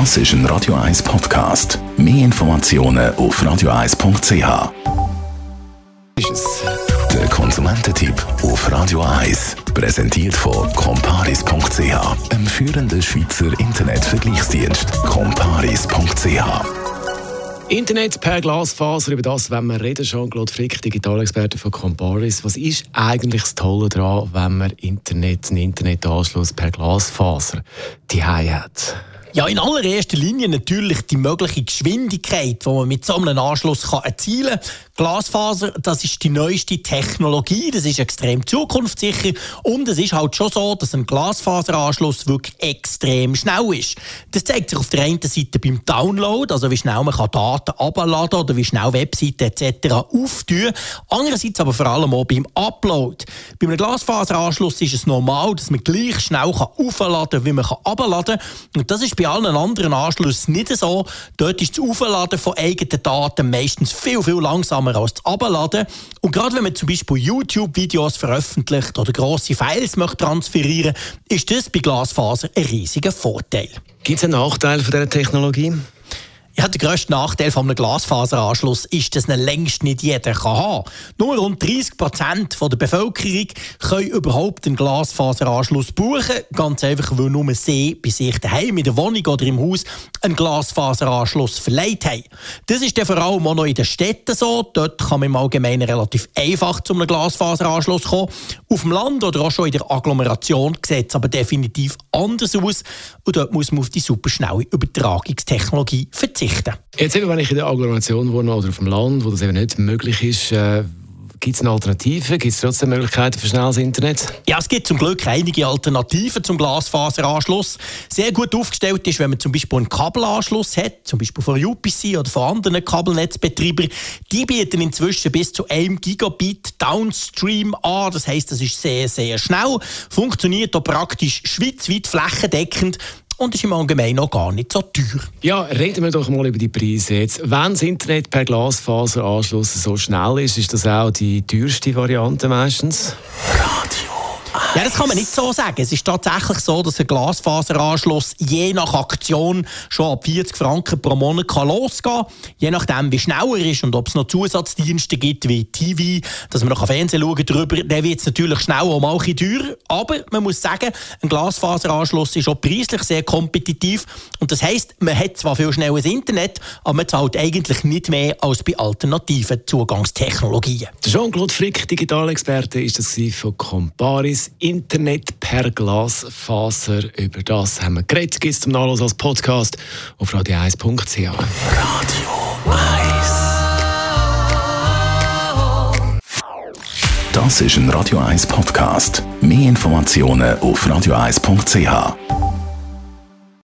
Das ist ein Radio 1 Podcast. Mehr Informationen auf radio1.ch. Ist es der Konsumententipp auf Radio 1 präsentiert von comparis.ch, einem führenden Schweizer Internetvergleichsdienst. comparis.ch Internet per Glasfaser, über das wenn wir reden. Jean-Claude Frick, Digitalexperte von Comparis. Was ist eigentlich das Tolle daran, wenn man Internet, einen Internetanschluss per Glasfaser die hat? Ja, in allererster Linie natürlich die mögliche Geschwindigkeit, die man mit so einem Anschluss kann erzielen kann. Glasfaser, das ist die neueste Technologie, das ist extrem zukunftssicher und es ist halt schon so, dass ein Glasfaseranschluss wirklich extrem schnell ist. Das zeigt sich auf der einen Seite beim Download, also wie schnell man Daten abladen oder wie schnell Webseiten etc. auftun. Andererseits aber vor allem auch beim Upload. Bei einem Glasfaseranschluss ist es normal, dass man gleich schnell aufladen kann, wie man abladen kann. Und das ist bei allen anderen Anschlüssen nicht so. Dort ist das Aufladen von eigenen Daten meistens viel, viel langsamer langsamer als das Abladen. Und gerade wenn man zum Beispiel YouTube-Videos veröffentlicht oder grosse Files möchte transferieren ist das bei Glasfaser ein riesiger Vorteil. Gibt es einen Nachteil von dieser Technologie? Ja, der grösste Nachteil von einem Glasfaseranschluss ist, dass ihn längst nicht jeder kann haben Nur rund 30 Prozent der Bevölkerung können überhaupt einen Glasfaseranschluss buchen. Ganz einfach, weil nur sie bei sich daheim, in der Wohnung oder im Haus einen Glasfaseranschluss verleiht haben. Das ist dann vor allem auch noch in den Städten so. Dort kann man im Allgemeinen relativ einfach zu einem Glasfaseranschluss kommen. Auf dem Land oder auch schon in der Agglomeration sieht es aber definitiv anders aus. Und dort muss man auf die superschnelle Übertragungstechnologie verzichten verzichten. Jetzt eben, wenn ich in der Agglomeration wohne oder auf dem Land, wo das eben nicht möglich ist, äh Gibt es eine Alternative? Gibt es trotzdem Möglichkeiten für schnelles Internet? Ja, es gibt zum Glück einige Alternativen zum Glasfaseranschluss. Sehr gut aufgestellt ist, wenn man zum Beispiel einen Kabelanschluss hat, zum Beispiel von UPC oder von anderen Kabelnetzbetreibern. Die bieten inzwischen bis zu 1 Gigabit Downstream an. Das heißt, das ist sehr, sehr schnell. Funktioniert auch praktisch schweizweit flächendeckend und ist im Allgemeinen noch gar nicht so teuer. Ja, reden wir doch mal über die Preise jetzt. Wenn das Internet per Glasfaseranschluss so schnell ist, ist das auch die teuerste Variante meistens? Ja, das kann man nicht so sagen. Es ist tatsächlich so, dass ein Glasfaseranschluss je nach Aktion schon ab 40 Franken pro Monat kann losgehen kann. Je nachdem, wie schnell er ist und ob es noch Zusatzdienste gibt, wie TV, dass man noch Fernsehen schauen kann, dann wird es natürlich schnell auch mal ein teurer. Aber man muss sagen, ein Glasfaseranschluss ist auch preislich sehr kompetitiv. Und das heisst, man hat zwar viel schnelles Internet, aber man zahlt eigentlich nicht mehr als bei alternativen Zugangstechnologien. Jean-Claude Frick, Digitalexperte, ist das von Comparis. Internet per Glasfaser. Über das haben wir geredet. Gibt es zum Nachlass als Podcast auf radio1.ch. Radio 1 Das ist ein Radio 1 Podcast. Mehr Informationen auf radio1.ch.